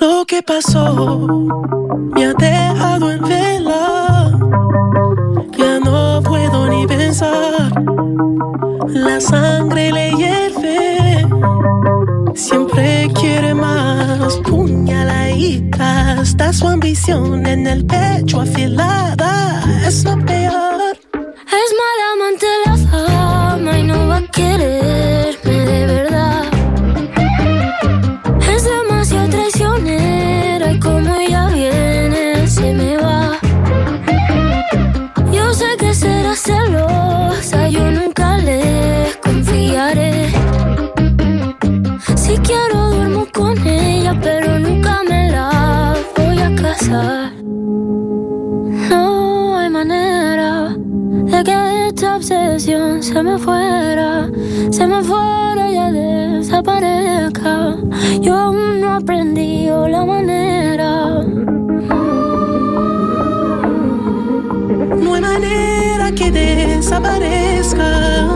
Lo que pasó me ha dejado en vela. Ya no puedo ni pensar. La sangre le hierve. Siempre quiere más. Puñaladita. Está su ambición en el pecho afilada. Es lo peor. Se me fuera, se me fuera ya desaparezca. Yo aún no aprendí la manera. No hay manera que desaparezca.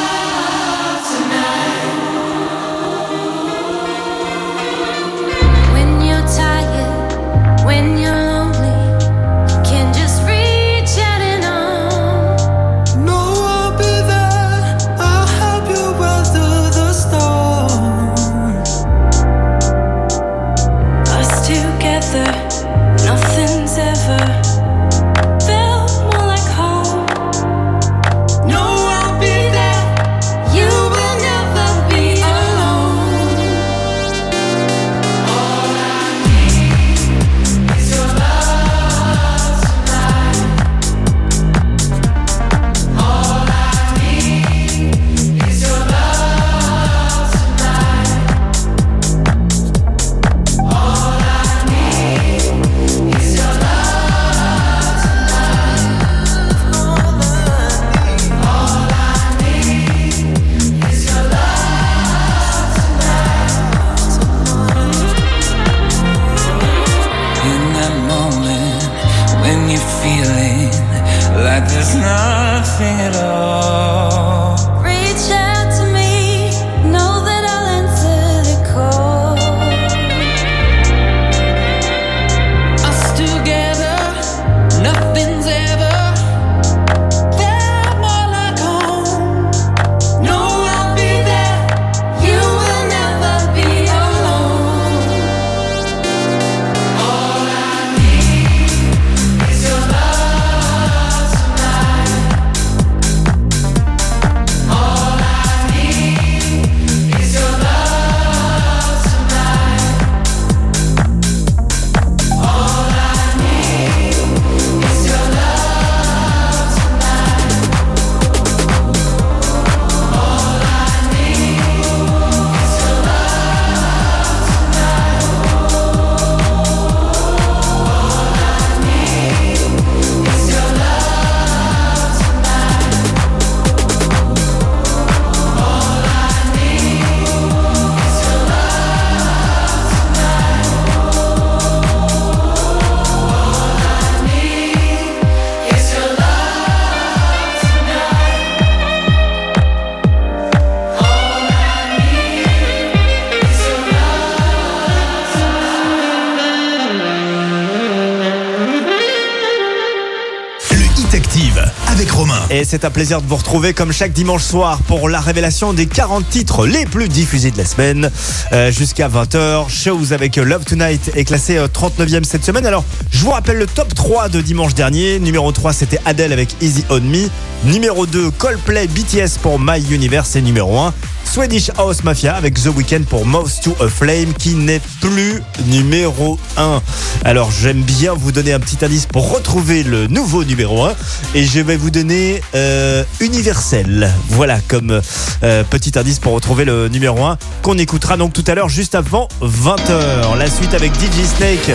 C'est un plaisir de vous retrouver comme chaque dimanche soir pour la révélation des 40 titres les plus diffusés de la semaine. Euh, Jusqu'à 20h, Shows avec Love Tonight est classé euh, 39e cette semaine. Alors, je vous rappelle le top 3 de dimanche dernier. Numéro 3, c'était Adele avec Easy On Me. Numéro 2, Coldplay BTS pour My Universe. Et numéro 1, Swedish House Mafia avec The Weeknd pour Mouse to a Flame qui n'est plus numéro 1. Alors j'aime bien vous donner un petit indice pour retrouver le nouveau numéro 1 et je vais vous donner euh, Universel. Voilà comme euh, petit indice pour retrouver le numéro 1 qu'on écoutera donc tout à l'heure juste avant 20h. La suite avec DJ Snake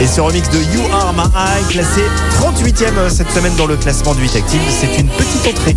et ce remix de You Are My Eye classé 38e cette semaine dans le classement du 8 Active. C'est une petite entrée.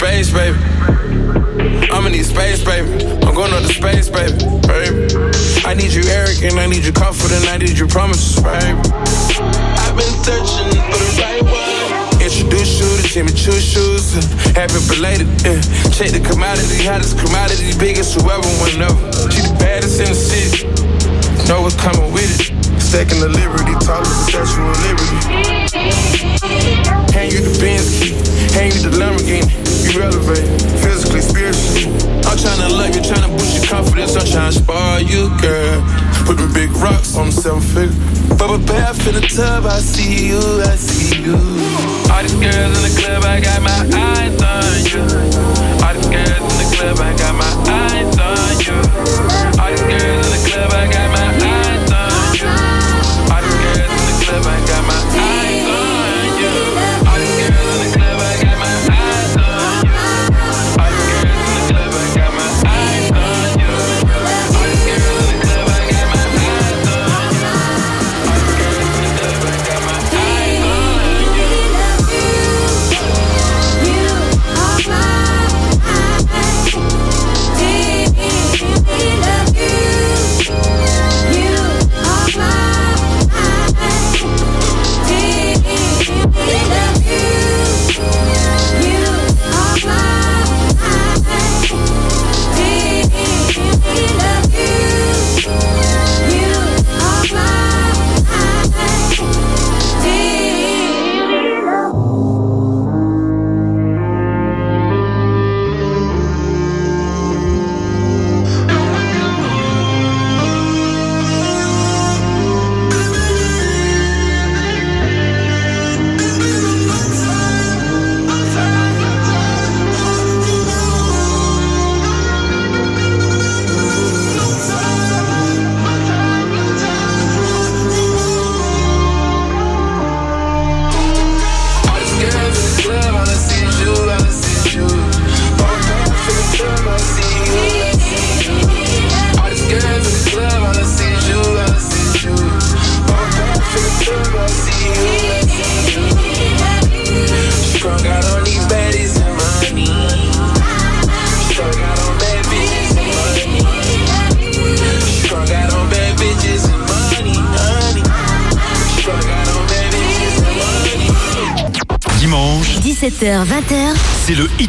space, baby. I'ma need space, baby. I'm going up to space, baby. baby. I need you arrogant, I need you confident, I need your promises, baby. I've been searching for the right one. Introduce you to Jimmy Choo shoes. Happy belated, uh, check the commodity, hottest commodity, biggest whoever, whenever. She the baddest in the city. Know what's coming with it. Stacking the liberty, talking the sexual liberty. Hand you the Benz key, hand you the Lamborghini. You elevate, physically, spiritually. I'm tryna love you, tryna boost your confidence. I'm tryna spoil you, girl. Putting big rocks on the seven figure. Bubble bath in the tub, I see you, I see you. All these girls in the club, I got my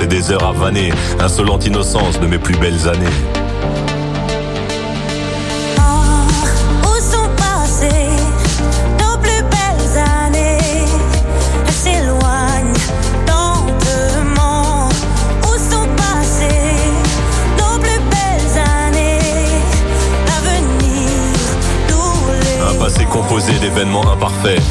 Et des heures à. Insolente innocence de mes plus belles années.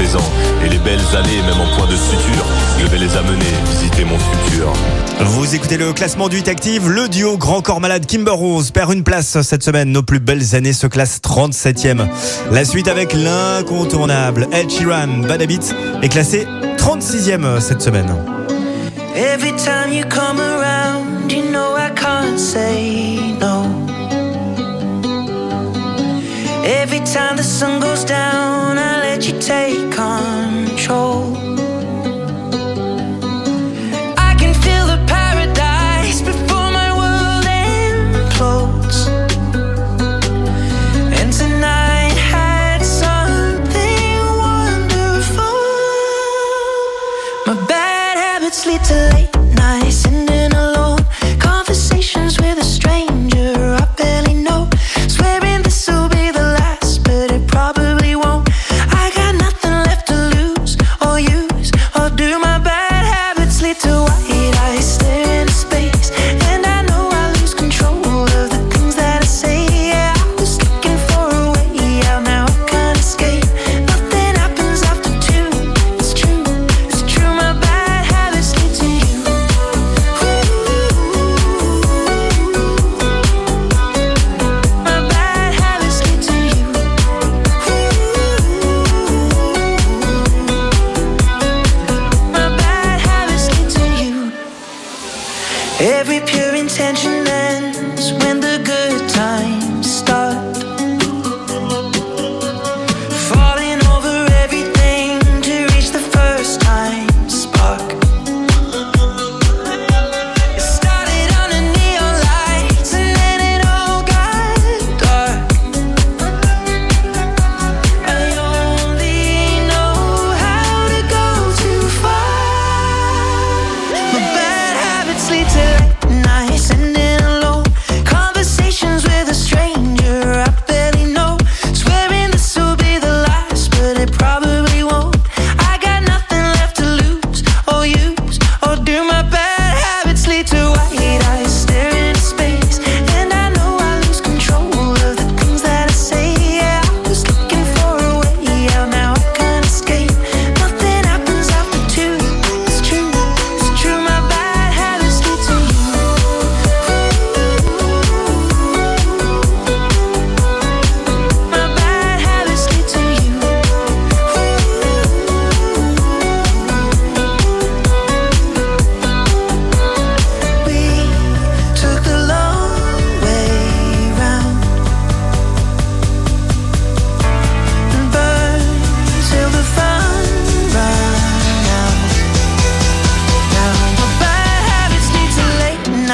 Et les belles années, même en point de suture, je vais les amener visiter mon futur. Vous écoutez le classement du Hit Active, le duo Grand Corps Malade Kimber Rose perd une place cette semaine. Nos plus belles années se classent 37e. La suite avec l'incontournable Ed Sheeran, Bad Habits est classé 36e cette semaine. Every time you come around, you know I can't say no. Every time the sun goes down, I let you take control.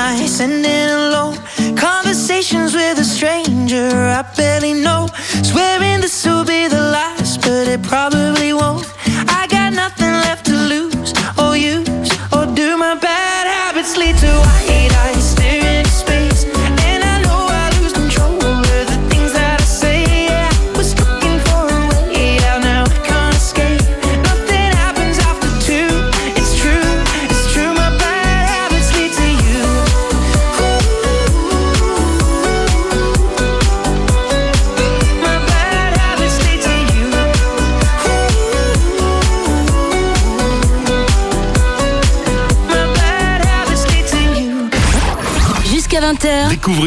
nights and in alone conversations with a stranger. I've been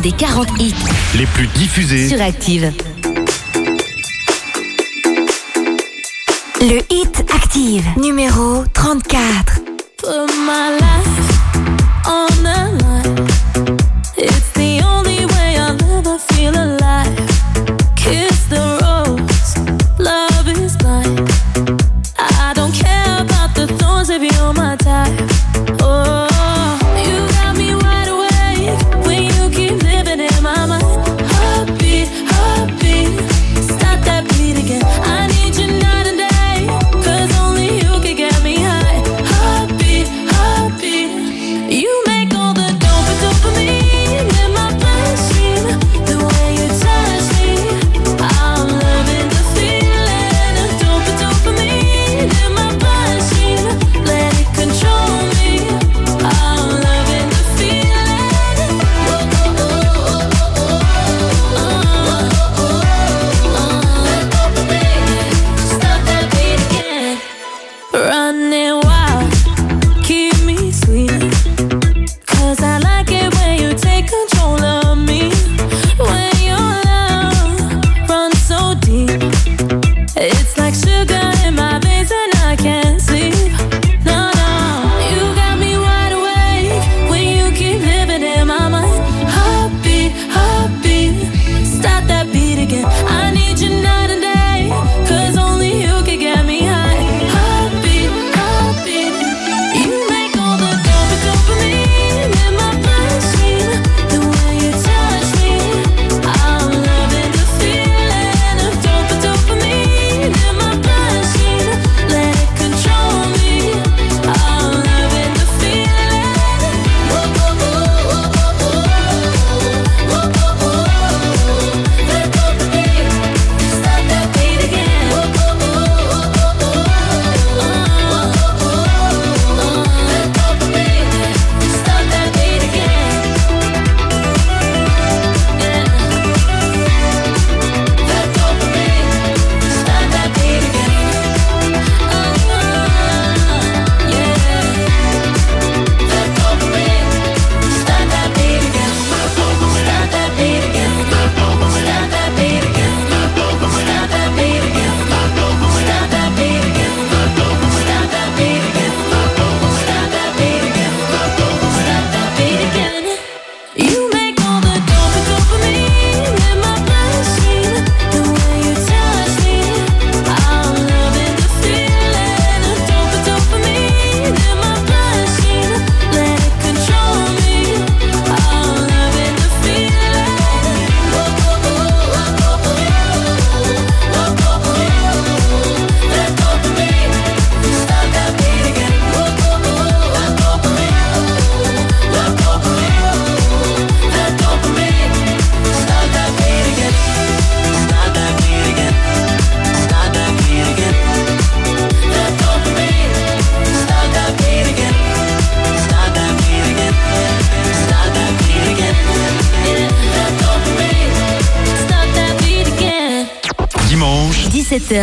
des 40 hits les plus diffusés sur Active. Le hit Active, numéro 34. Put my life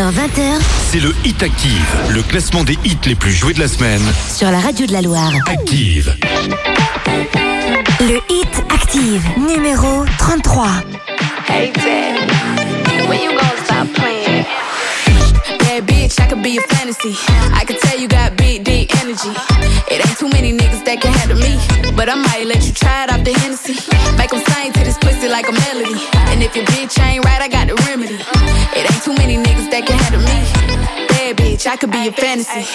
17h, 20h C'est le Hit Active, le classement des hits les plus joués de la semaine. sur la radio de la Loire. Active. Le hit active numéro 33. Hey Daddy, when you gonna stop playing? Bad bitch, I could be a fantasy. I could tell you got big, deep energy. It ain't too many niggas that can handle me. But I might let you try it off the Hennessy. Make 'em sing to this pussy like a melody. And if your bitch ain't right, I got the remedy. Many niggas that can handle me. Bad bitch, I could be a fantasy.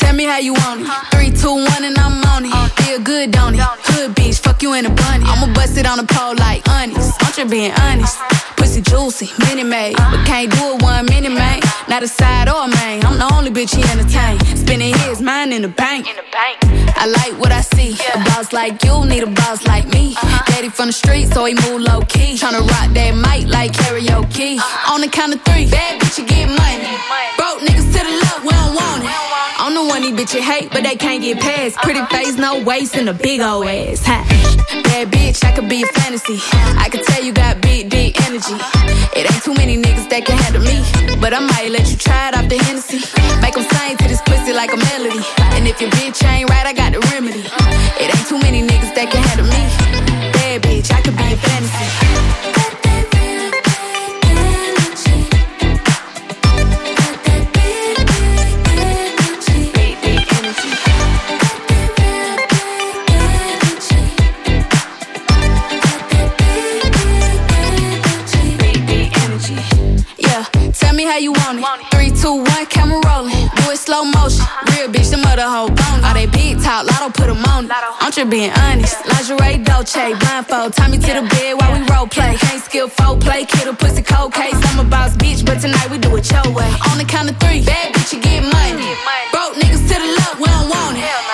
Tell me how you want it. Three, two, one, and I'm on it. Feel good, don't it? Hood bitch, fuck you in a bunny. I'ma bust it on the pole like honest. I'm just being honest. Pussy juicy, mini made. But can't do it one minute, man. Not a side or a main. I'm the only bitch he entertain. Spending his mind in the bank. I like like you need a boss like me. Uh-huh. Daddy from the street, so he move low key. Tryna rock that mic like karaoke. Uh-huh. On the count of three, bad bitch, you get money. Broke niggas to the left, we don't want it. I'm the one these bitches hate, but they can't get past. Pretty uh-huh. face, no waist, and a big old ass. Ha. Bad bitch, I could be a fantasy. I could tell you got big, deep energy. It ain't too many niggas that can handle me. But I might let you try it off the Hennessy. Make 'em sing to this pussy like a melody. And if your bitch ain't right, I got the remedy. It ain't too many niggas that can handle me. Bad bitch, I could be a fantasy. Yeah, tell me how you want it. Three, two, one, camera rolling. Do it slow motion. Real bitch, the mother whole bone. All they big talk, lotto put 'em on. I'm just being honest. Lingerie, Dolce, blindfold. Tie me to the bed while we role play. Can't skill folk play, kid a pussy cold case. I'm a boss bitch, but tonight we do it your way. On the count of three, bad bitch, you get money. Broke niggas to the left, we don't want it.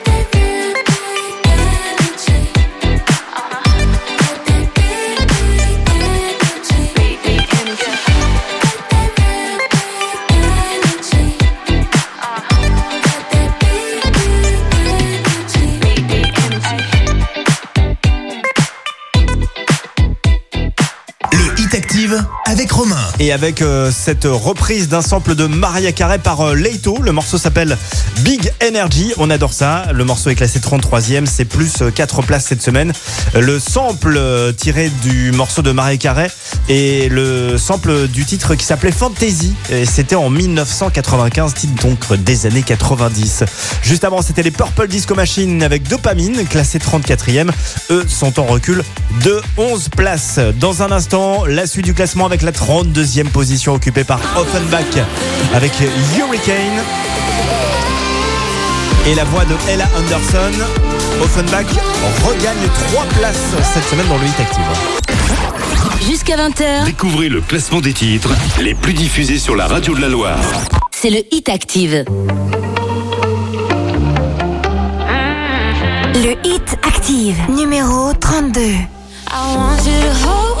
Avec Romain. Et avec euh, cette reprise d'un sample de Maria Carey par euh, Leito, le morceau s'appelle Big Energy. On adore ça. Le morceau est classé 33e, c'est plus 4 places cette semaine. Le sample euh, tiré du morceau de Maria Carey et le sample du titre qui s'appelait Fantasy. C'était en 1995, titre donc des années 90. Juste avant, c'était les Purple Disco Machine avec Dopamine, classé 34e. Eux sont en recul de 11 places. Dans un instant, la suite du classement avec la 32e position occupée par Offenbach avec Hurricane. Et la voix de Ella Anderson. Offenbach regagne 3 places cette semaine dans le Hit Active. Jusqu'à 20h, Découvrez le classement des titres les plus diffusés sur la radio de la Loire. c'est le hit active. Le hit active numéro 32. I want you to hold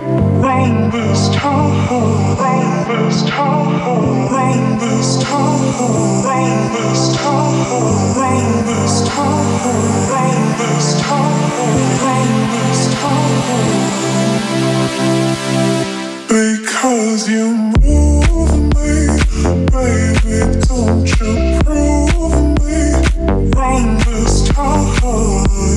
Baby, don't you prove me wrong this time?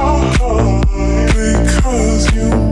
Because you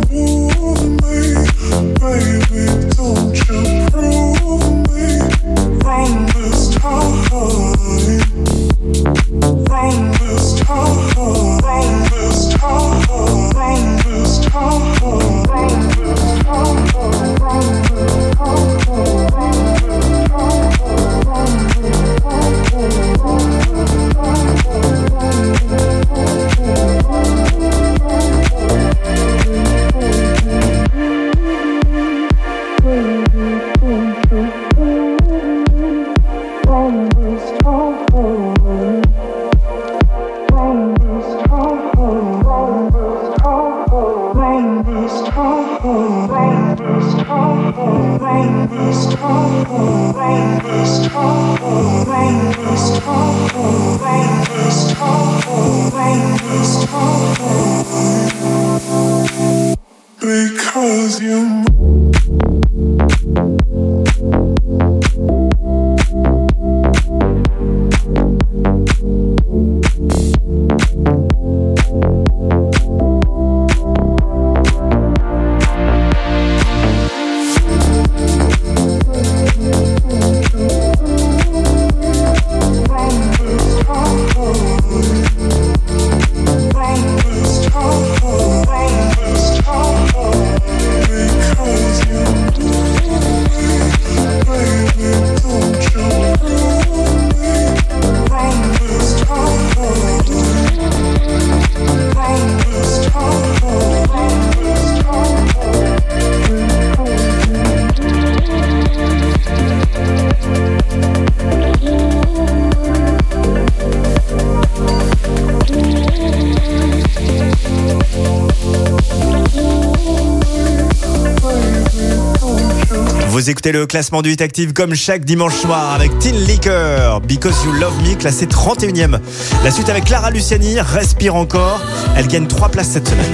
Le classement du Hit Active comme chaque dimanche soir avec Tin Liquor, Because You Love Me, classé 31e. La suite avec Clara Luciani, Respire encore. Elle gagne 3 places cette semaine.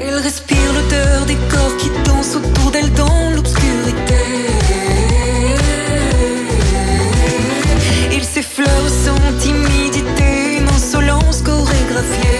Elle respire l'odeur des corps qui dansent autour d'elle dans l'obscurité. Il s'effleure sans timidité, une insolence chorégraphiée.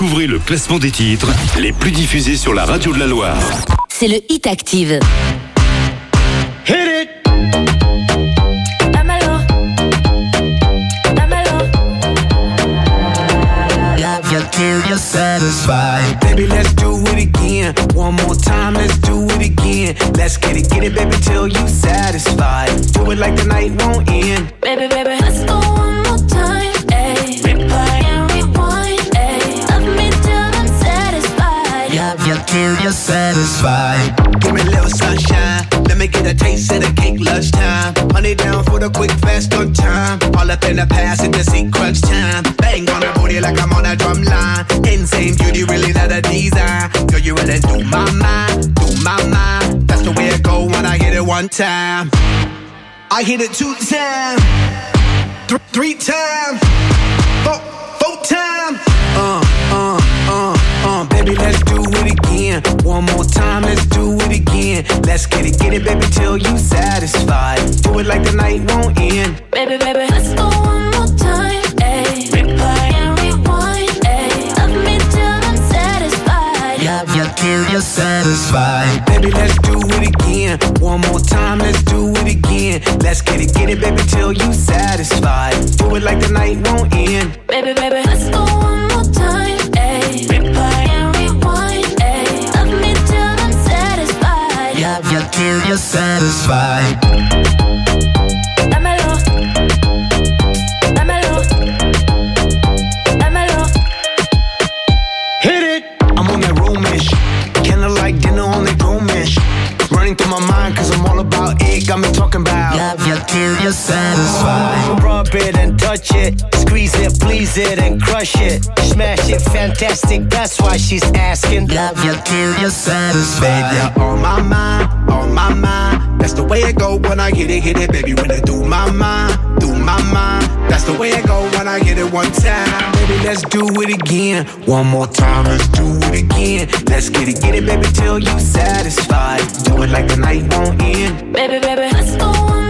Découvrez le classement des titres les plus diffusés sur la radio de la Loire. c'est le Hit Active. Hit it. Dámelo. Dámelo. Love you till you're satisfied. Baby, let's do it again. One more time, let's do it again. Let's get it, get it, baby, till you satisfied. Do it like the night won't end. The quick, fast, good time. All up in the past, it the crunch time. Bang on the booty like I'm on a drum line. Insane beauty, really not a design. Girl, you really do my mind, do my mind. That's the way it go when I hit it one time. I hit it two times, th- three times, It, baby, till you satisfied. Do it like the night won't end. Fantastic, that's why she's asking. Love you till you're satisfied. Baby, you're on my mind, on my mind. That's the way it go when I hit it, hit it, baby. When it do my mind, do my mind. That's the way it go when I hit it one time. Baby, let's do it again. One more time, let's do it again. Let's get it, get it, baby, till you satisfied. Do it like the night won't end. Baby, baby, let's go one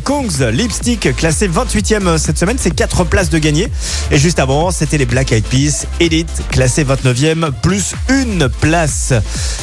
Kongs, Lipstick, classé 28e cette semaine, c'est 4 places de gagné. Et juste avant, c'était les Black Eyed Peas, Elite, classé 29e, plus une place.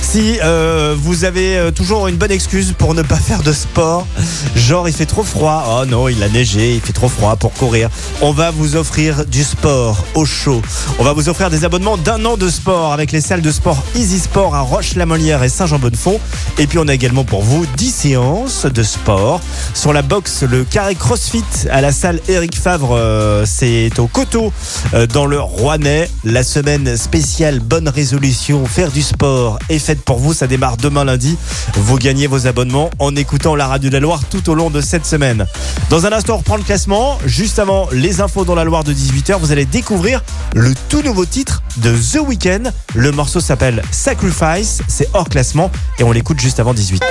Si euh, vous avez euh, toujours une bonne excuse pour ne pas faire de sport, genre il fait trop froid, oh non, il a neigé, il fait trop froid pour courir, on va vous offrir du sport au chaud. On va vous offrir des abonnements d'un an de sport avec les salles de sport Easy Sport à Roche-la-Molière et Saint-Jean-Bonnefond. Et puis on a également pour vous 10 séances de sport. Sur la boxe, le carré CrossFit à la salle Eric Favre, euh, c'est au Coteau euh, dans le Rouennais. La semaine spéciale bonne résolution, faire du sport est faite pour vous. Ça démarre demain lundi. Vous gagnez vos abonnements en écoutant la radio de la Loire tout au long de cette semaine. Dans un instant, on reprend le classement. Juste avant les infos dans la Loire de 18h, vous allez découvrir le tout nouveau titre de The Weeknd. Le morceau s'appelle Sacrifice. C'est hors classement et on l'écoute juste avant 18.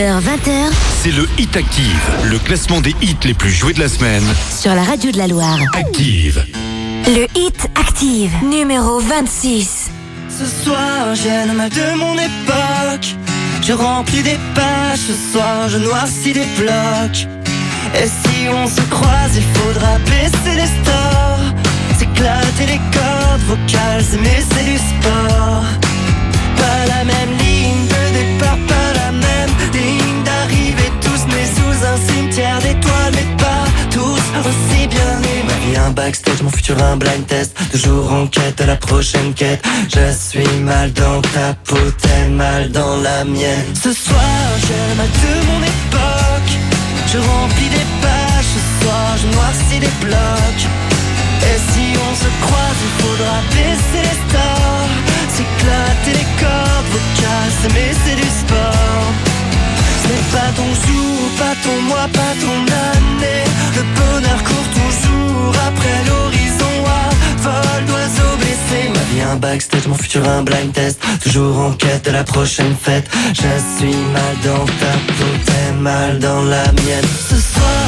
20h. C'est le Hit Active, le classement des hits les plus joués de la semaine. Sur la radio de la Loire. Active. Le Hit Active, numéro 26. Ce soir, j'ai l'âme de mon époque. Je remplis des pages, ce soir, je noircis des blocs. Et si on se croise, il faudra baisser les stores. C'est S'éclater les cordes vocales, mais c'est du sport. Pas la même ligne de départ cimetière d'étoiles, mais pas tous aussi bien nés. Ma vie un backstage, mon futur un blind test. Toujours en quête de la prochaine quête. Je suis mal dans ta peau, t'es mal dans la mienne. Ce soir, j'ai mal de mon époque. Je remplis des pages, ce soir, je noircis des blocs. Et si on se croise, il faudra baisser les stores S'éclater les cordes vocales, mais c'est du sport Pas ton jour, pas ton mois, pas ton année. Le bonheur court toujours après l'horizon. Vol d'oiseau blessé Ma vie un backstage, mon futur un blind test. Toujours en quête de la prochaine fête. Je suis mal dans ta peau, t'es mal dans la mienne. Ce soir,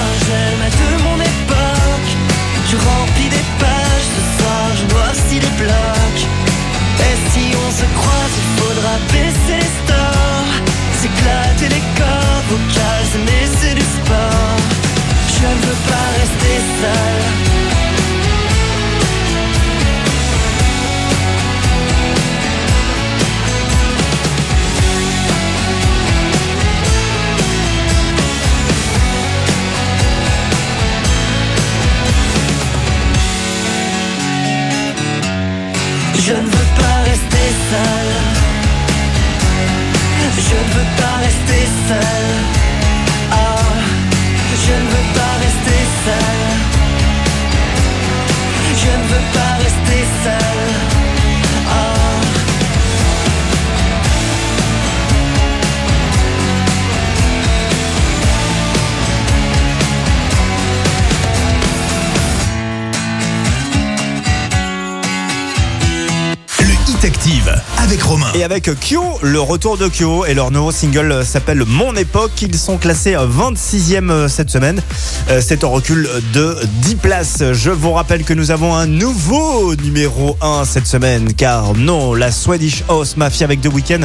avec Kyo, le retour de Kyo et leur nouveau single s'appelle Mon époque. Ils sont classés 26e cette semaine. Euh, C'est en recul de 10 places. Je vous rappelle que nous avons un nouveau numéro 1 cette semaine. Car non, la Swedish House Mafia avec The Weeknd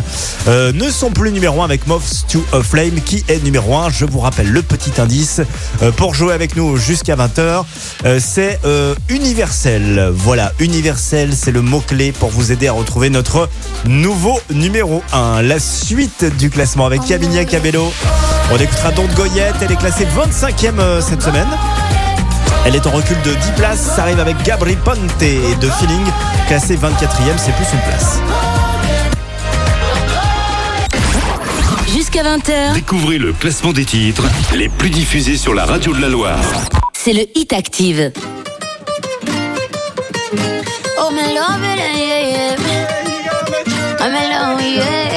euh, ne sont plus numéro 1 avec Moths to a Flame qui est numéro 1. Je vous rappelle le petit indice euh, pour jouer avec nous jusqu'à 20h. Euh, c'est universel. Voilà, universel, c'est le mot-clé pour vous aider à retrouver notre nouveau numéro 1. La suite du classement avec Caminia Cabello. On écoutera Don't Goyette, elle est classée 25e euh, cette semaine. Elle est en recul de 10 places, ça arrive avec Gabri Ponte et de Feeling, classé 24e, c'est plus une place. Jusqu'à 20h, Découvrez le classement des titres les plus diffusés sur la radio de la Loire. c'est le Hit Active. Oh, love it, yeah, yeah. I'm alone, yeah.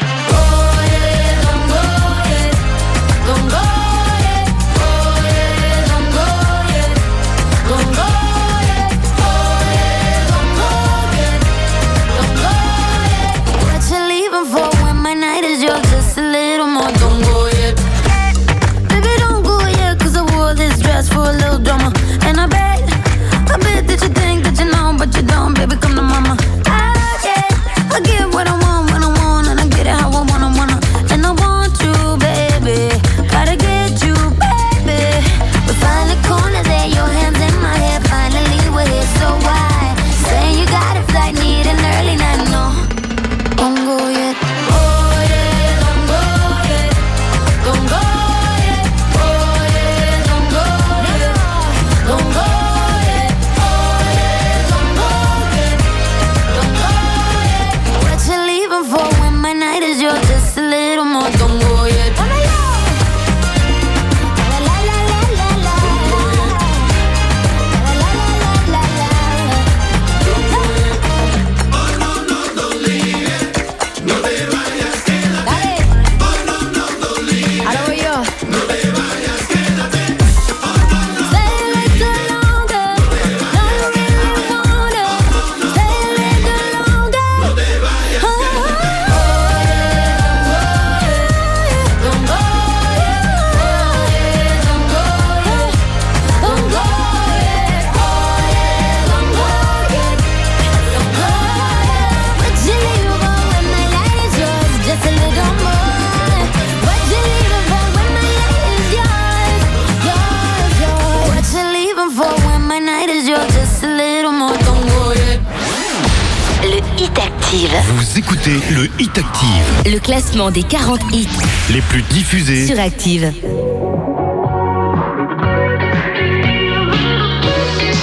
Vous écoutez le Hit Active, Le classement des 40 hits les plus diffusés. sur Active.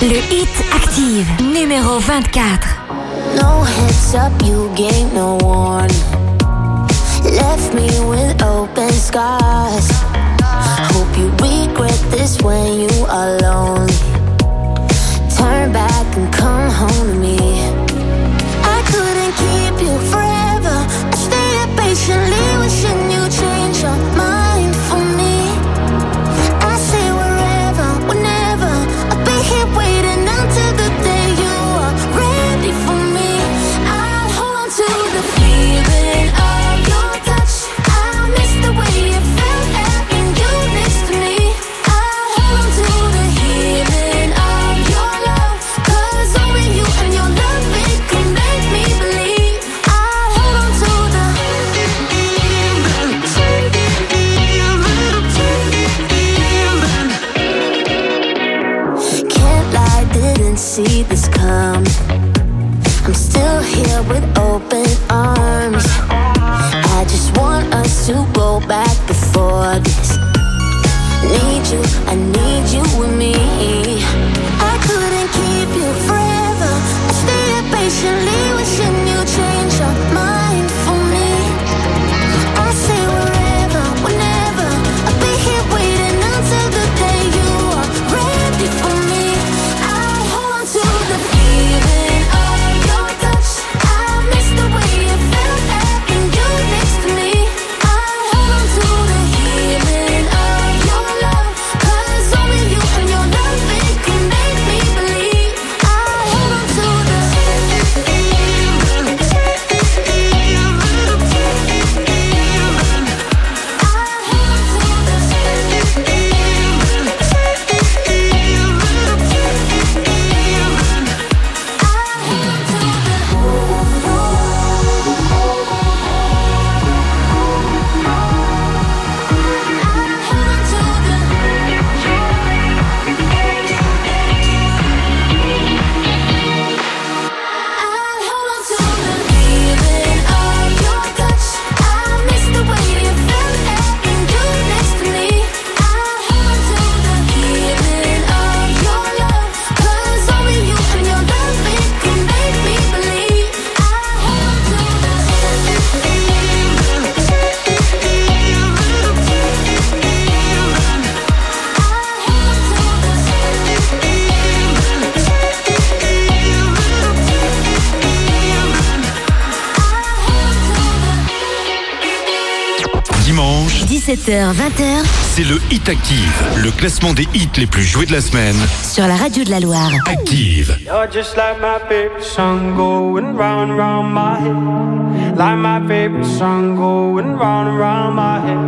Le Hit Active, numéro 24. No heads up, you gave no warning. Left me with open scars. Hope you regret this when you are lonely. Turn back and come home to me. Stayed patiently wishing you change your mind 20h. C'est le Hit Active, le classement des hits les plus joués de la semaine. Sur la radio de la Loire. Active. You're just like my favorite song going round round my head. Like my favorite song going round round my head.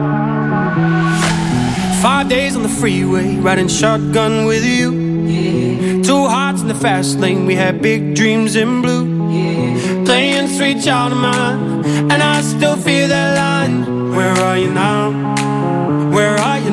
Five days on the freeway, riding shotgun with you. Yeah. Two hearts in the fast lane, we had big dreams in blue. Yeah. Playing sweet child of mine, and I still feel that line. Where are you now?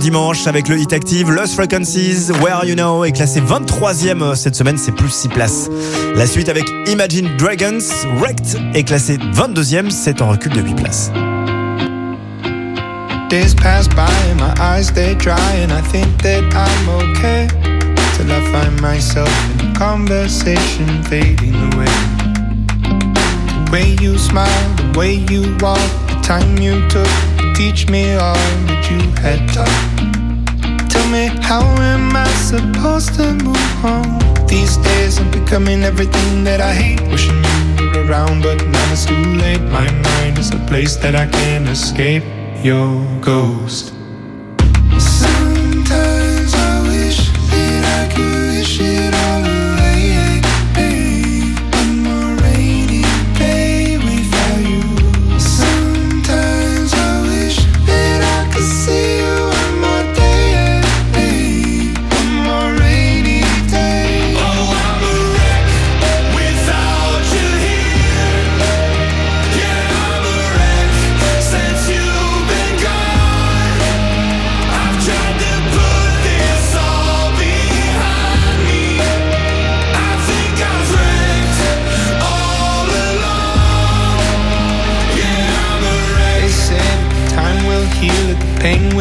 Dimanche avec le Hit Active, Lost Frequencies, Where You Know est classé 23e cette semaine, c'est plus 6 places. La suite avec Imagine Dragons, Wrecked est classé 22e, c'est en recul de 8 places. Days pass by my eyes stay dry and I think that I'm okay till I find myself in conversation fading away. The way you smile, the way you walk, the time you took to teach me all that you had taught. Tell me how am I supposed to move on? These days I'm becoming everything that I hate. Wishing you were around, but now it's too late. My mind is a place that I can't escape. Your ghost.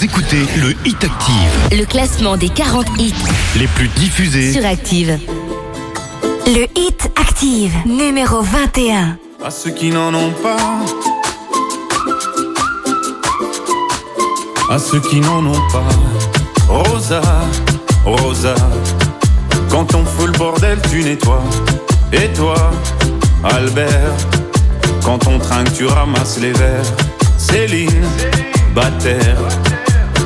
Vous écoutez le Hit Active, Le classement des 40 hits les plus diffusés. sur Active. Le Hit Active, numéro 21. À ceux qui n'en ont pas. À ceux qui n'en ont pas. Rosa, Rosa. Quand on fout le bordel, tu nettoies. Et toi, Albert. Quand on trinque, tu ramasses les verres. Céline, Bataire.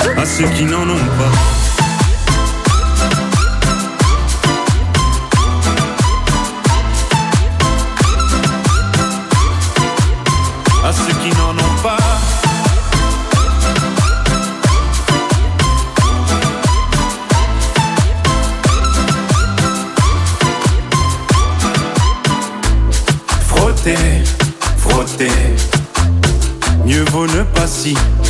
À ceux qui n'en ont pas. À ceux qui n'en ont pas. Frotter, frotter. Mieux vaut ne pas si frotter,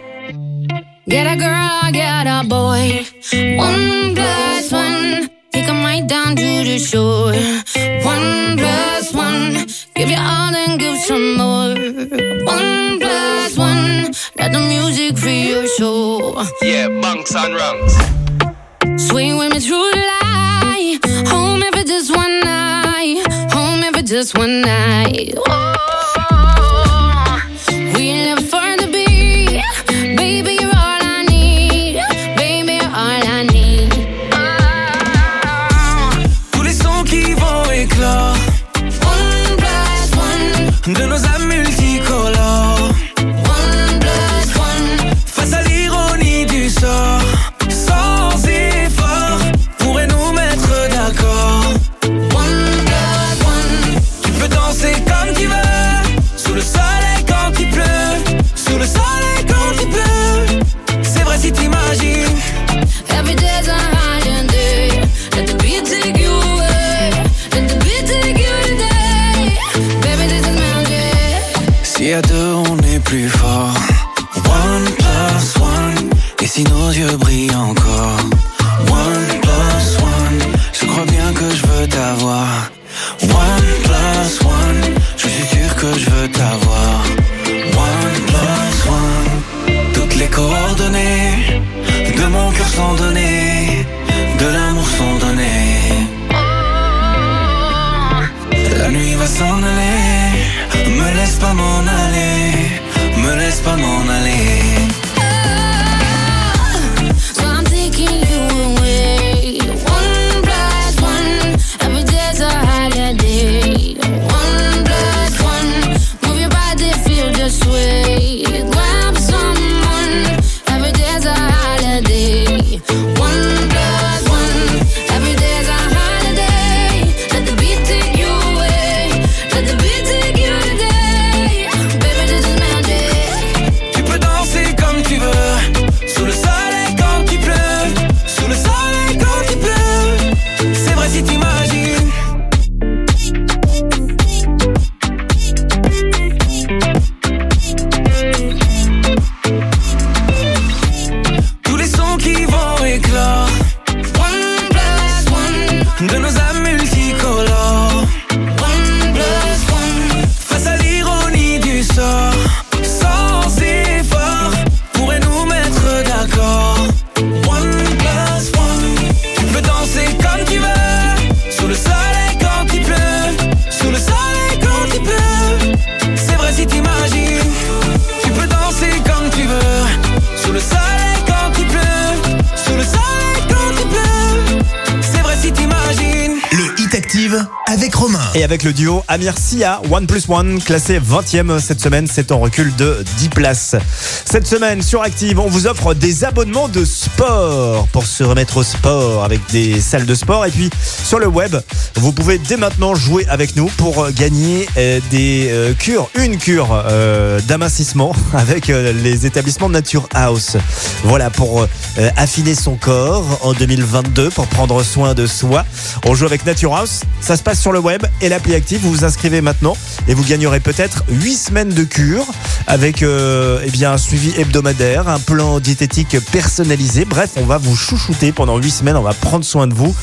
Amir Sia, One Plus One, classé 20e cette semaine, c'est en recul de 10 places. Cette semaine sur Active, on vous offre des abonnements de sport pour se remettre au sport avec des salles de sport. Et puis sur le web, vous pouvez dès maintenant jouer avec nous pour gagner euh, des euh, cures, une cure euh, d'amincissement avec euh, les établissements Nature House. Voilà pour euh, affiner son corps en 2022, pour prendre soin de soi. On joue avec Nature House. Ça se passe sur le web et l'appli Active. Vous vous inscrivez maintenant et vous gagnerez peut-être 8 semaines de cure avec euh, eh un suivi hebdomadaire, un plan diététique personnalisé. Bref, on va vous chouchouter pendant 8 semaines. On va prendre soin de vous.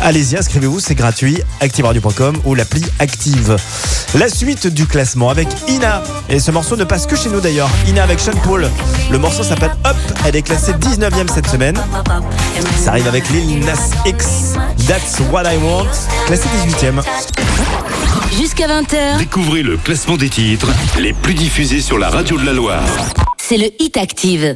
Allez-y, inscrivez-vous, c'est gratuit. ActiveRadio.com ou l'appli Active. La suite du classement avec Ina. Et ce morceau ne passe que chez nous d'ailleurs. Ina avec Sean Paul. Le morceau s'appelle Up. Elle est classée 19e cette semaine. Ça arrive avec Lil Nas X. That's what I want. Classé 18e. Jusqu'à 20h, Découvrez le classement des titres les plus diffusés sur la radio de la Loire. c'est le Hit Active.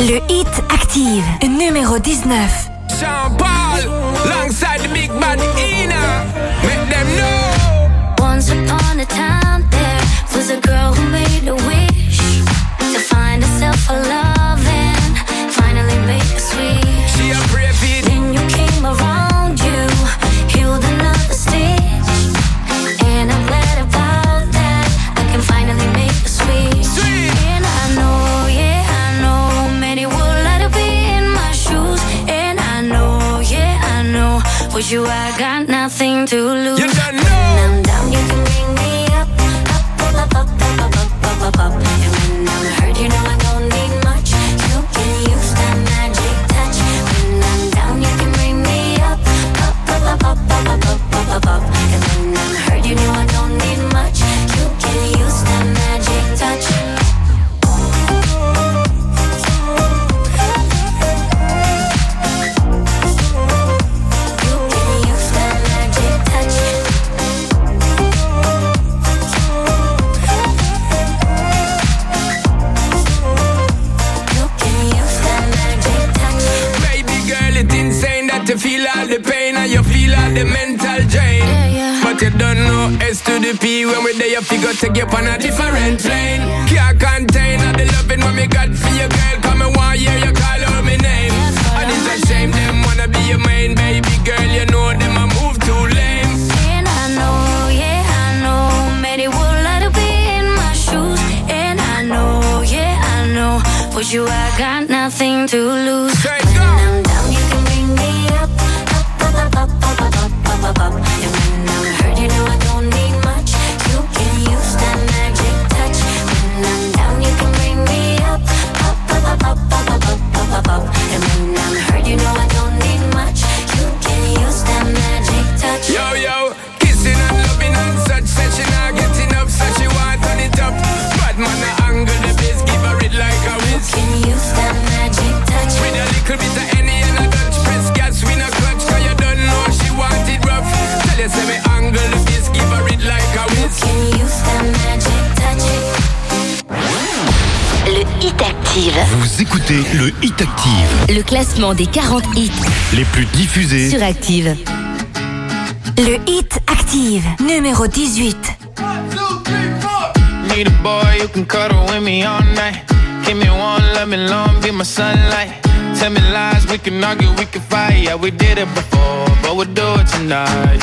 Le Hit Active, numéro 19. Sean Paul, alongside the big bad Ina. Make them know. Once upon a time, there was a girl who made a wish to find herself a love and finally make you I got nothing to lose. You don't When. I'm down, you can bring me up, up, up, up, up, up, up, up, up, up. And when I'm hurt, you know I don't need much. You can use that magic touch. When I'm down, you can bring me up, up, up, up, up, up, up, up, up, up. And when I'm hurt, you know I don't all the mental drain. Yeah, yeah. But you don't know S to the P when we there, you figure take you on a different plane. Can't contain all the loving what me got for you, girl. Come and one year you call out my name. And it's a shame them wanna be your main baby girl. You know them a move too lame. And I know, yeah, I know, many would like to be in my shoes. And I know, yeah, I know, with you I got nothing to lose. When go. Up, Le Hit Active, Vous écoutez le Hit Active, le classement des 40 hits les plus diffusés. sur Active. Le Hit Active, numéro 18. Need a boy who can cuddle with me all night. Give me one, let me long, be my sunlight. Tell me lies, we can argue, we can fight. Yeah, we did it before, but we'll do it tonight.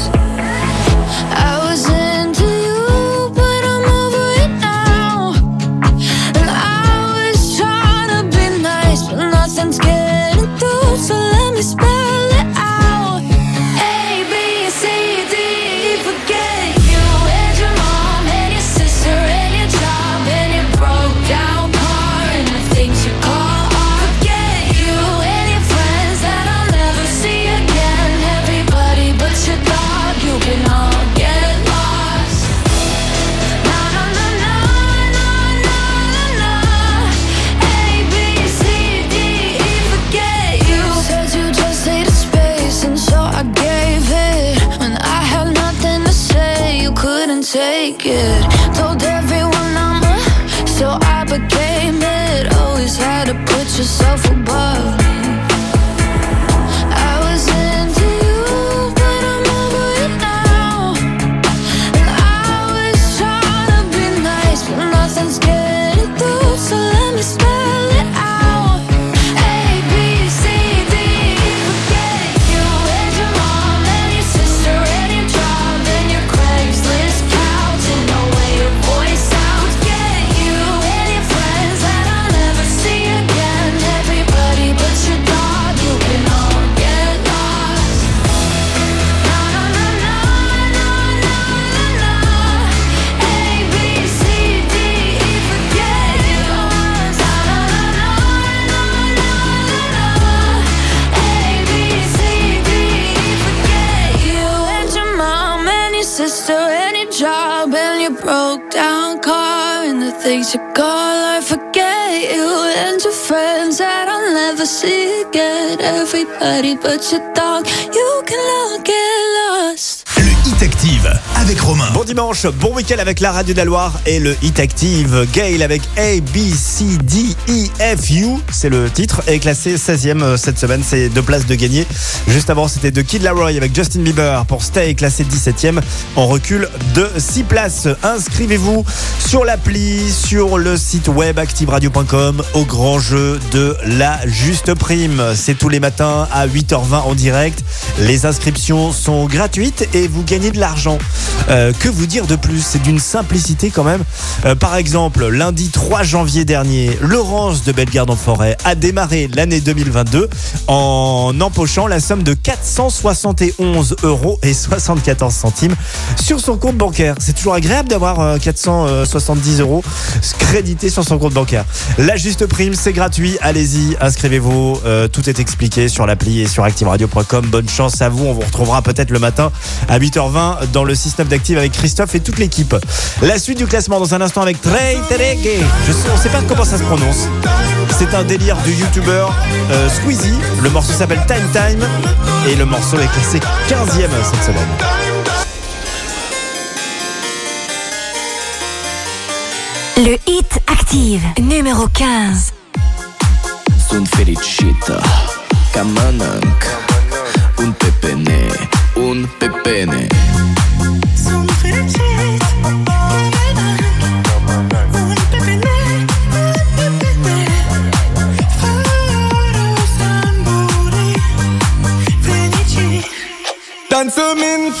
whisper Always to put yourself above call I forget you and your friends that I'll never see again. Everybody but your dog, you can look lost. Active avec Romain. Bon dimanche, bon week-end avec la radio de et le Hit Active. Gail avec A, B, C, D, E, F, U, c'est le titre, est classé 16e cette semaine, c'est deux places de gagner. Juste avant, c'était de Kid Laroi avec Justin Bieber pour Stay, classé 17e. On recule de 6 places. Inscrivez-vous sur l'appli, sur le site web activeradio.com au grand jeu de la juste prime. C'est tous les matins à 8h20 en direct. Les inscriptions sont gratuites et vous gagnez de l'argent. Euh, que vous dire de plus? C'est d'une simplicité quand même. Euh, par exemple, lundi 3 janvier dernier, Laurence de Bellegarde en Forêt a démarré l'année 2022 en empochant la somme de 471 euros et 74 centimes sur son compte bancaire. C'est toujours agréable d'avoir euh, 470 euros crédités sur son compte bancaire. La juste prime, c'est gratuit. Allez-y, inscrivez-vous. Euh, tout est expliqué sur l'appli et sur activeradio.com. Bonne chance à vous. On vous retrouvera peut-être le matin à 8h20 dans le système d'Active avec Christophe et toute l'équipe. La suite du classement dans un instant avec Trey Tereke. Je sais, on sait pas comment ça se prononce. C'est un délire du youtubeur euh, Squeezie. Le morceau s'appelle Time Time et le morceau est classé 15e cette semaine. Le Hit Active, numéro 15. Sunt fericită ca mănânc Un pepene, un pepene Sunt fericit Un pepene,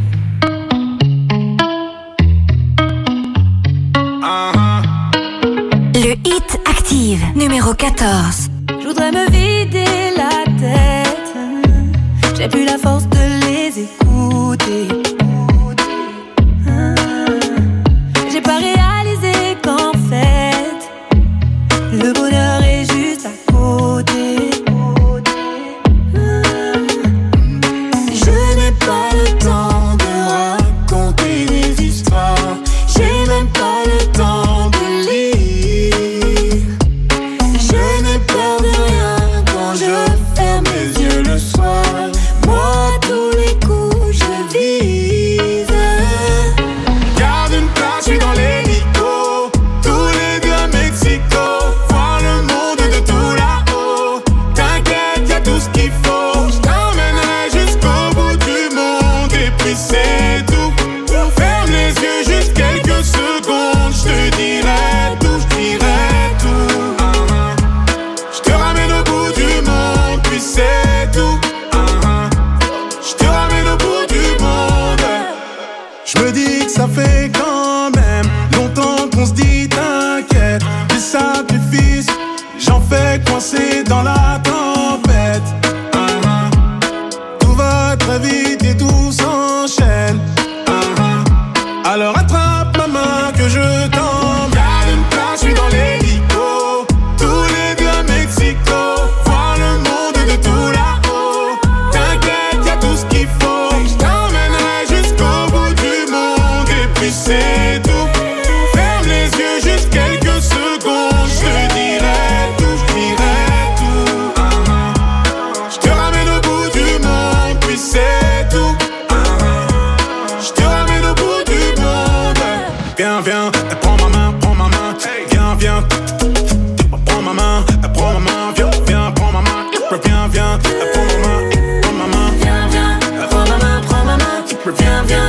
review.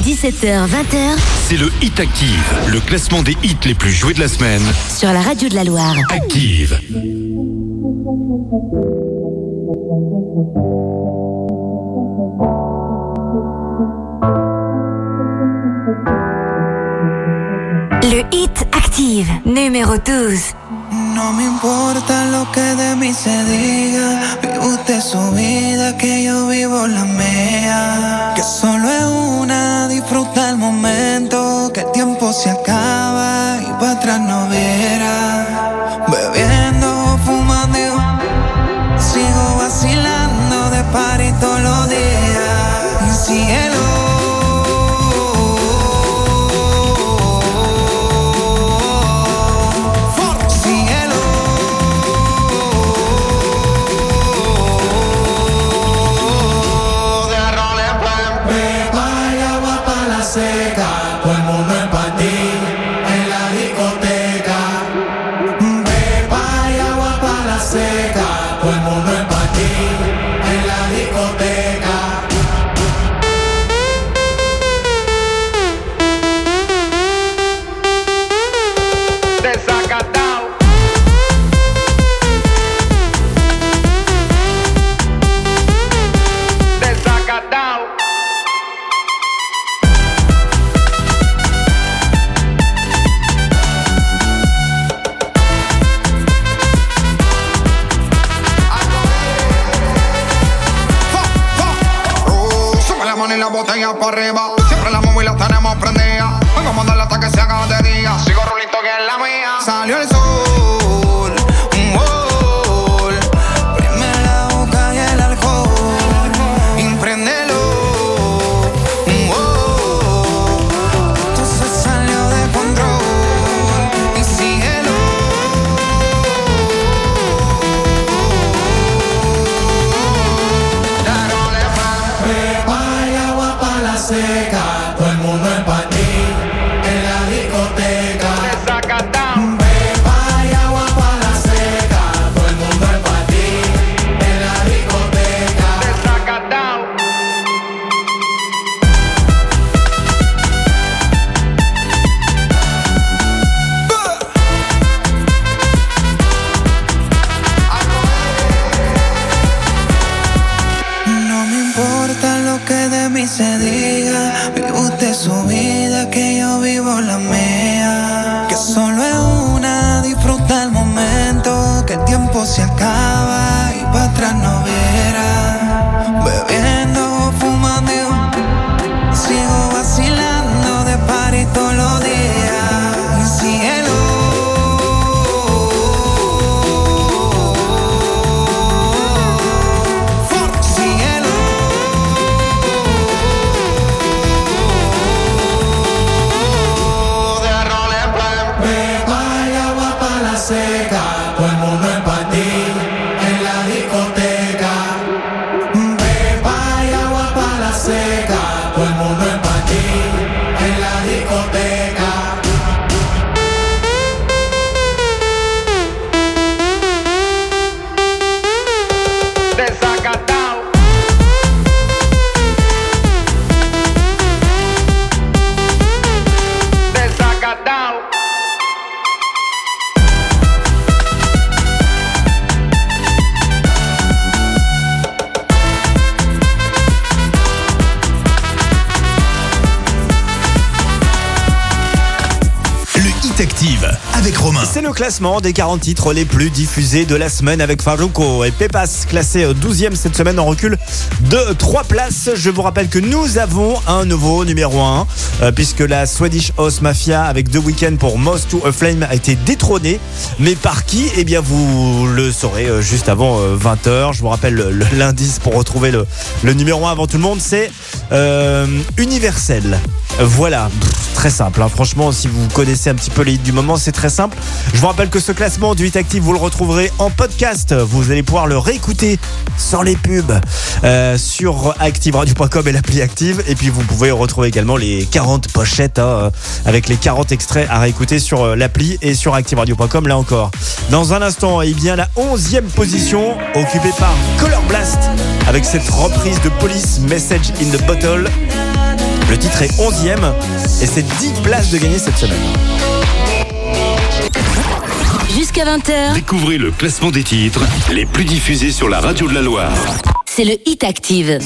17h, 20h. C'est le Hit Active, le classement des hits les plus joués de la semaine. Sur la radio de la Loire. Active. Le Hit Active, numéro 12. No me lo que de se diga, vive que la que solo es. disfruta el momento, que el tiempo se acaba y para atrás no viene. Des 40 titres les plus diffusés de la semaine avec Faruko et Pepas classé 12e cette semaine en recul de 3 places. Je vous rappelle que nous avons un nouveau numéro 1 euh, puisque la Swedish House Mafia avec deux week-ends pour Most to a Flame a été détrônée. Mais par qui? Eh bien vous le saurez euh, juste avant 20h. Je vous rappelle le- le- l'indice pour retrouver le, le numéro 1 avant tout le monde, c'est euh, Universel. Voilà, très simple. hein. Franchement, si vous connaissez un petit peu les hits du moment, c'est très simple. Je vous rappelle que ce classement du Hit Active, vous le retrouverez en podcast. Vous allez pouvoir le réécouter sans les pubs euh, sur activeradio.com et l'appli Active. Et puis, vous pouvez retrouver également les 40 pochettes hein, euh, avec les 40 extraits à réécouter sur euh, l'appli et sur activeradio.com là encore. Dans un instant, eh bien, la 11e position occupée par Color Blast avec cette reprise de Police Message in the Bottle. Le titre est 11e et c'est 10 places de gagner cette semaine. Jusqu'à 20h, Découvrez le classement des titres les plus diffusés sur la radio de la Loire. c'est le Hit Active.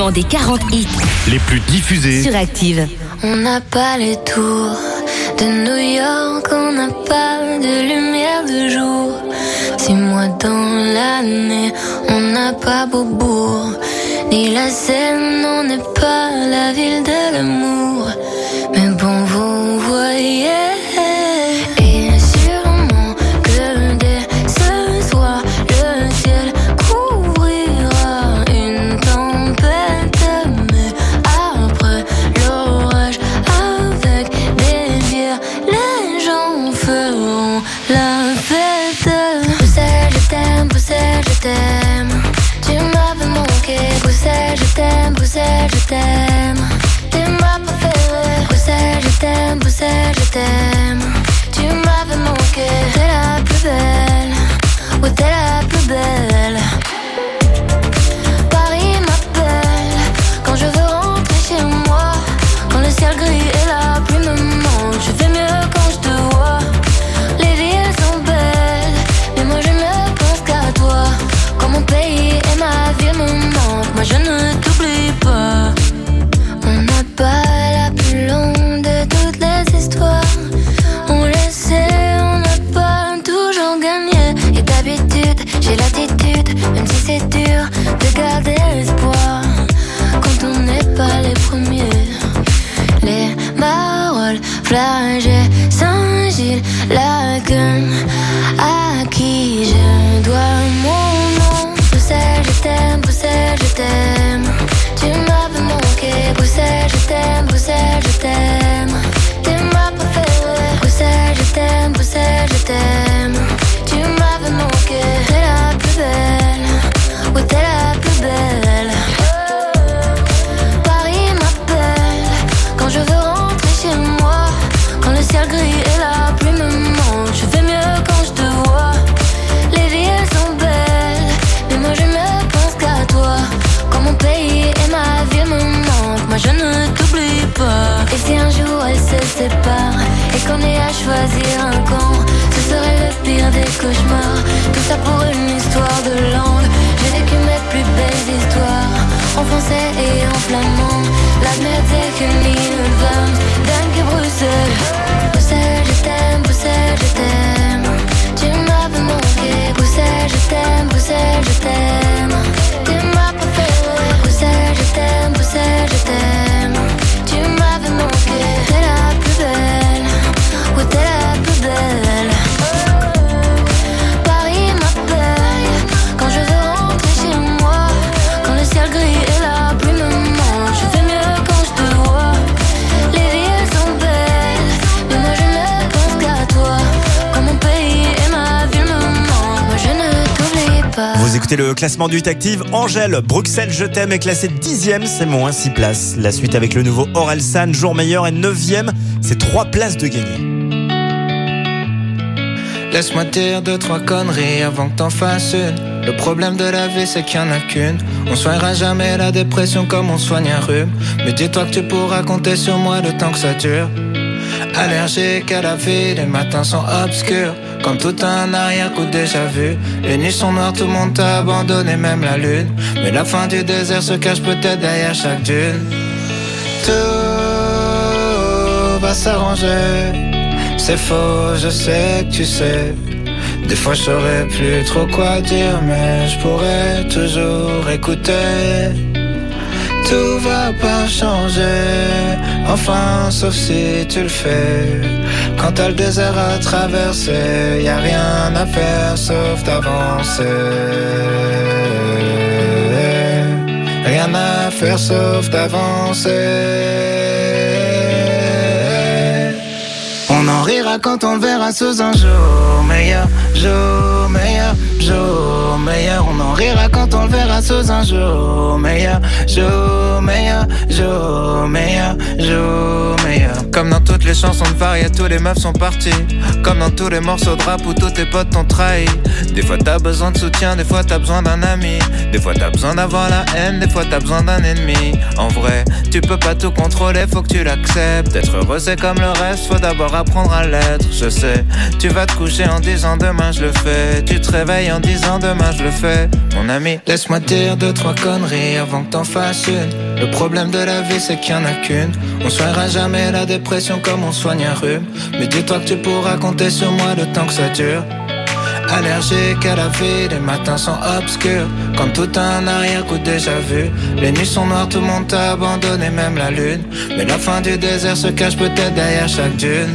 Classement des 40 hits les plus diffusés. sur Active. On n'a pas les tours de New York, on n'a pas de lumière de jour. Six mois dans l'année, on n'a pas Beaubourg, ni la Seine, on n'est pas la ville de l'amour. T'aime, je t'aime. Tu m'avais manqué, t'es la plus belle, ouais, t'es la plus belle. Paris m'appelle quand je veux rentrer chez moi. Quand le ciel gris et la choisir un camp, ce serait le pire des cauchemars. Tout ça pour une histoire de langue. J'ai vécu mes plus belles histoires en français et en flamand. La merde c'est qu'une ligne écoutez le classement du Active. Angèle, Bruxelles, je t'aime est classé 10ème, c'est moins 6 places. La suite avec le nouveau Orelsan, jour meilleur est 9ème, c'est 3 places de gagné. Laisse-moi dire deux, trois conneries avant que t'en fasses une. Le problème de la vie, c'est qu'il y en a qu'une. On soignera jamais la dépression comme on soigne un rhume. Mais dis-toi que tu pourras compter sur moi le temps que ça dure. Allergique à la vie, les matins sont obscurs. Comme tout un arrière-coup déjà vu. Les nuits sont noires, tout le monde t'a abandonné, même la lune. Mais la fin du désert se cache peut-être derrière chaque dune. Tout va s'arranger. C'est faux, je sais que tu sais. Des fois je plus trop quoi dire, mais je pourrais toujours écouter. Tout va pas changer, enfin sauf si tu le fais. Quand t'as le désert à traverser, y a rien à faire sauf d'avancer. Rien à faire sauf d'avancer. On en rira quand on le verra sous un jour meilleur, jour meilleur, jour meilleur. On en rira quand on le verra sous un jour meilleur, jour meilleur, jour meilleur, jour meilleur. Comme dans toutes les chansons de Varia, tous les meufs sont partis. Comme dans tous les morceaux de rap où tous tes potes t'ont trahi. Des fois t'as besoin de soutien, des fois t'as besoin d'un ami. Des fois t'as besoin d'avoir la haine, des fois t'as besoin d'un ennemi. En vrai, tu peux pas tout contrôler, faut que tu l'acceptes. Être heureux c'est comme le reste, faut d'abord apprendre à l'être. Je sais, tu vas te coucher en disant demain je le fais. Tu te réveilles en disant demain je le fais. Mon ami, laisse-moi dire deux, trois conneries avant que t'en fasses une. Le problème de la vie c'est qu'il y en a qu'une. On soignera jamais la dépression comme on soigne un rhume. Mais dis-toi que tu pourras compter sur moi le temps que ça dure. Allergique à la vie, les matins sont obscurs Comme tout un arrière-coup déjà vu Les nuits sont noires, tout le monde t'a abandonné, même la lune Mais la fin du désert se cache peut-être derrière chaque dune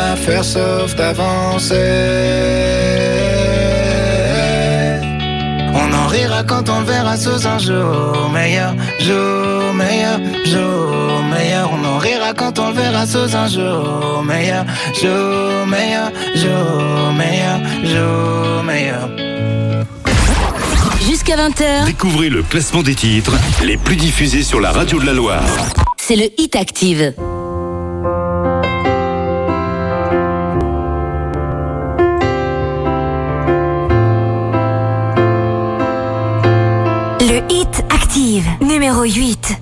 faire sauf d'avancer. On en rira quand on le verra sous un jour meilleur, jour meilleur, jour meilleur. On en rira quand on le verra sous un jour meilleur, jour meilleur, jour meilleur, jour meilleur. Jusqu'à 20h, Découvrez le classement des titres les plus diffusés sur la radio de la Loire. c'est le Hit Active. Numéro 8.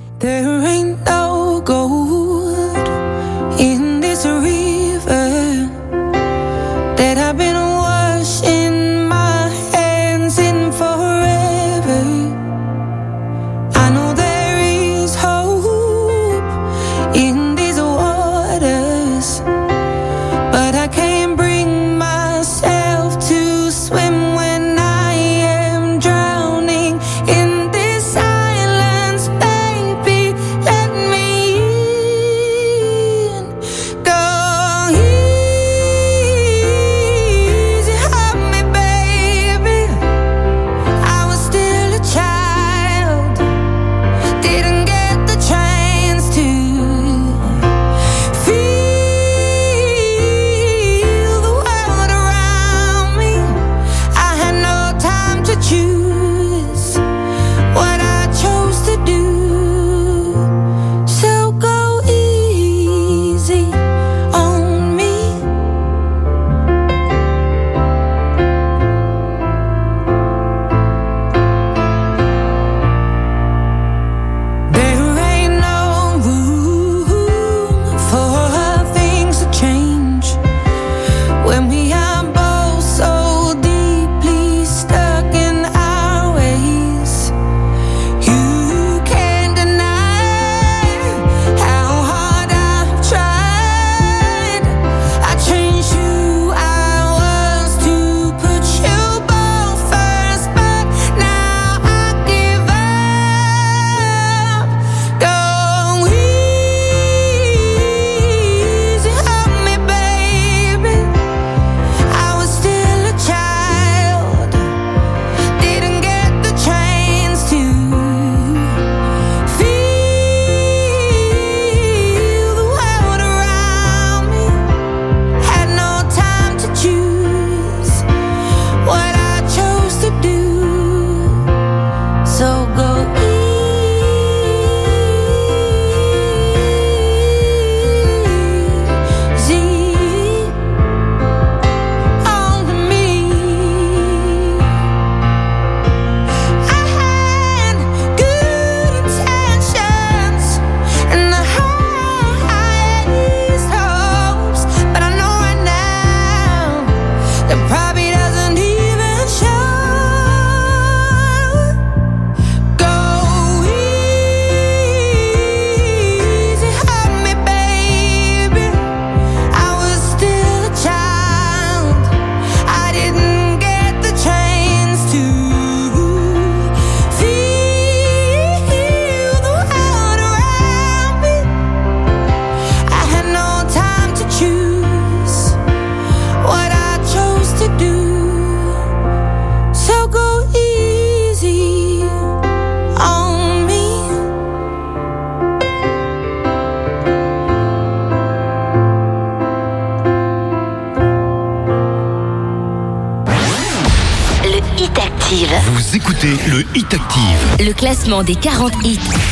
classement des 40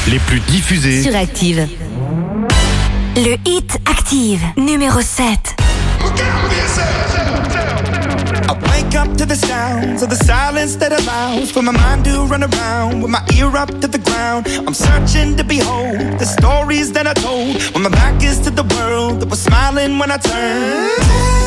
les plus diffusés sur Active. Le hit Active, numéro 7. I wake up to the sounds of the silence that allows for my mind to run around with my ear up to the ground. I'm searching to behold the stories that I told when my back is to the world that was smiling when I turned.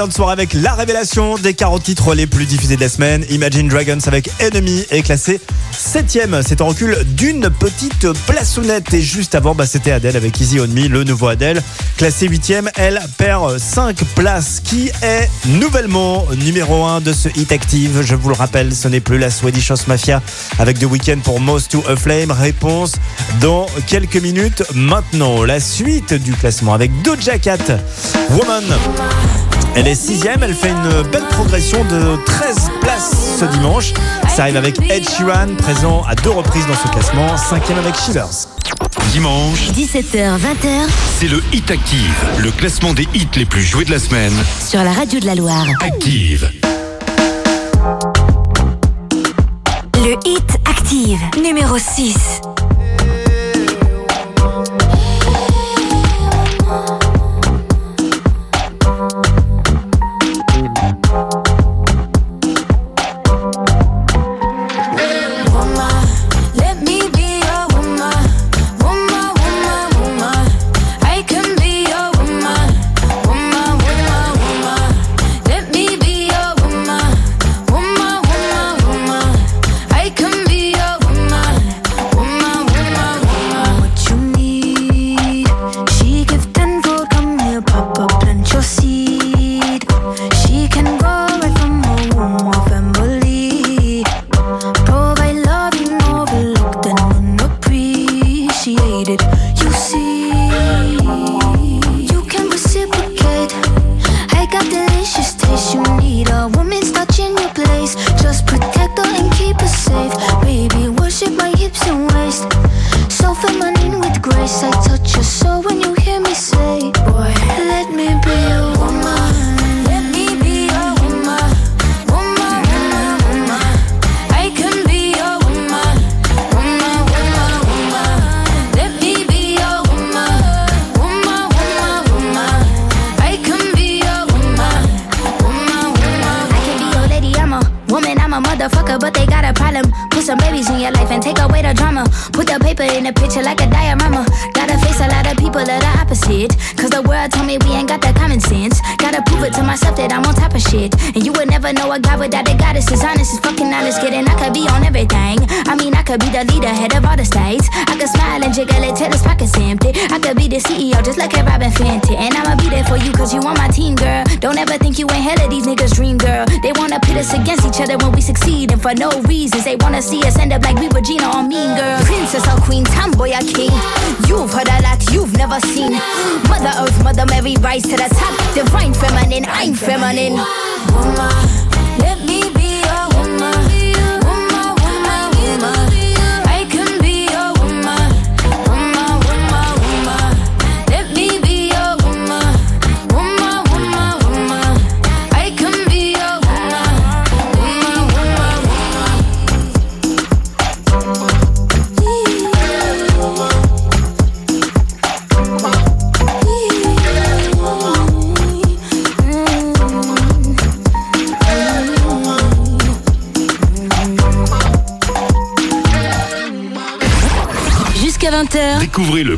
Excellente soirée avec la révélation des 40 titres les plus diffusés de la semaine. Imagine Dragons avec Enemy est classé 7ème. C'est en recul d'une petite plaçonnette. Et juste avant, bah, c'était Adèle avec Easy On Me, le nouveau Adèle. Classé 8ème, elle perd 5 places. Qui est nouvellement numéro 1 de ce Hit Active? Je vous le rappelle, ce n'est plus la Swedish House Mafia avec The Weeknd pour Most to a Flame. Réponse dans quelques minutes maintenant. La suite du classement avec Doja Cat, Woman. Elle est sixième, elle fait une belle progression de 13 places ce dimanche. Ça arrive avec Ed Sheeran, présent à deux reprises dans ce classement, cinquième avec Shivers. Dimanche, 17h, 20h c'est le Hit Active, le classement des hits les plus joués de la semaine. sur la radio de la Loire. Active. Le Hit Active, numéro 6.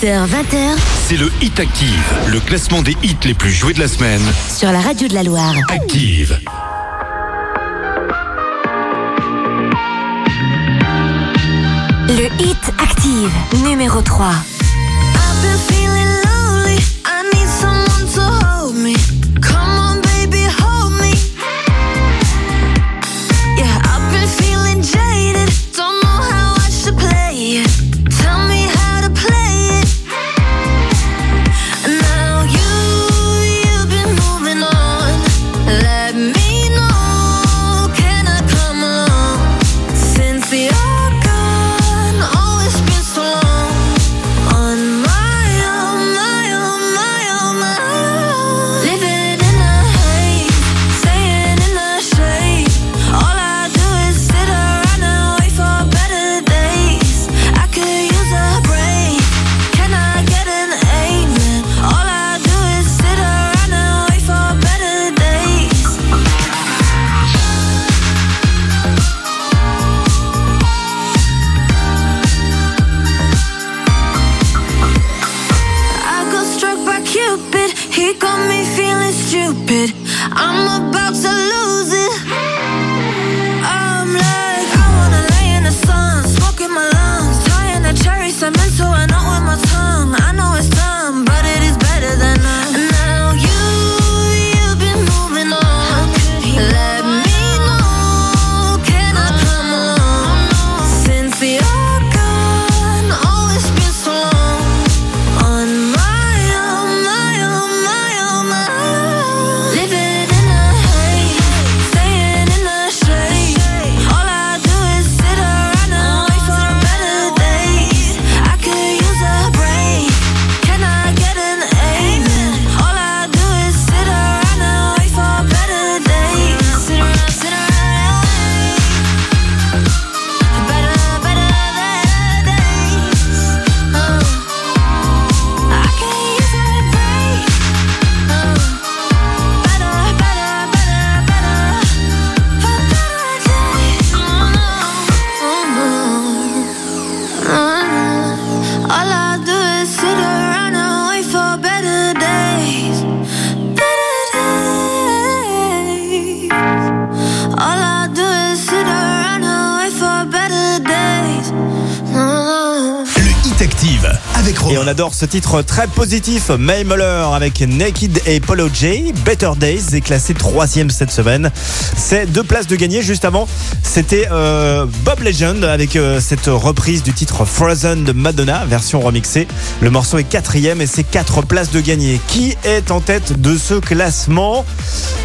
8h20, c'est le Hit Active, le classement des hits les plus joués de la semaine. Sur la radio de la Loire. Active. Le Hit Active, numéro 3. adore ce titre très positif. May Muller avec Naked et Polo J. Better Days est classé troisième cette semaine. C'est deux places de gagner juste avant c'était euh, Bob Legend avec euh, cette reprise du titre Frozen de Madonna, version remixée. Le morceau est quatrième et c'est quatre places de gagné. Qui est en tête de ce classement?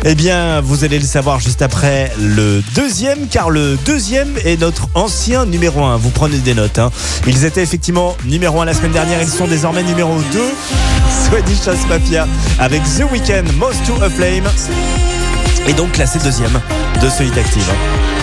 Eh bien, vous allez le savoir juste après le deuxième, car le deuxième est notre ancien numéro 1. Vous prenez des notes. Hein. Ils étaient effectivement numéro 1 la semaine dernière, ils sont désormais numéro 2. Swedish House Mafia avec The Weeknd, Most to a Flame. Et donc classé deuxième de Solid Active. Hein.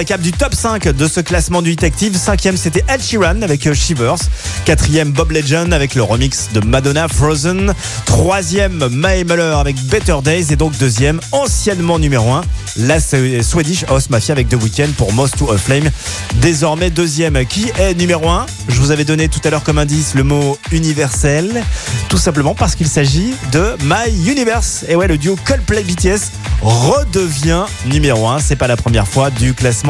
Récap du top 5 de ce classement du Hit Active. Cinquième, c'était Ed Sheeran avec euh, Shivers. Quatrième, Bob Legend avec le remix de Madonna Frozen. Troisième, Mae Muller avec Better Days. Et donc deuxième, anciennement numéro 1, la Swe- Swedish House Mafia avec The Weeknd pour Most to a Flame. Désormais deuxième, qui est numéro 1 Je vous avais donné tout à l'heure comme indice le mot universel. Tout simplement parce qu'il s'agit de My Universe. Et ouais, le duo Coldplay BTS redevient numéro 1. C'est pas la première fois du classement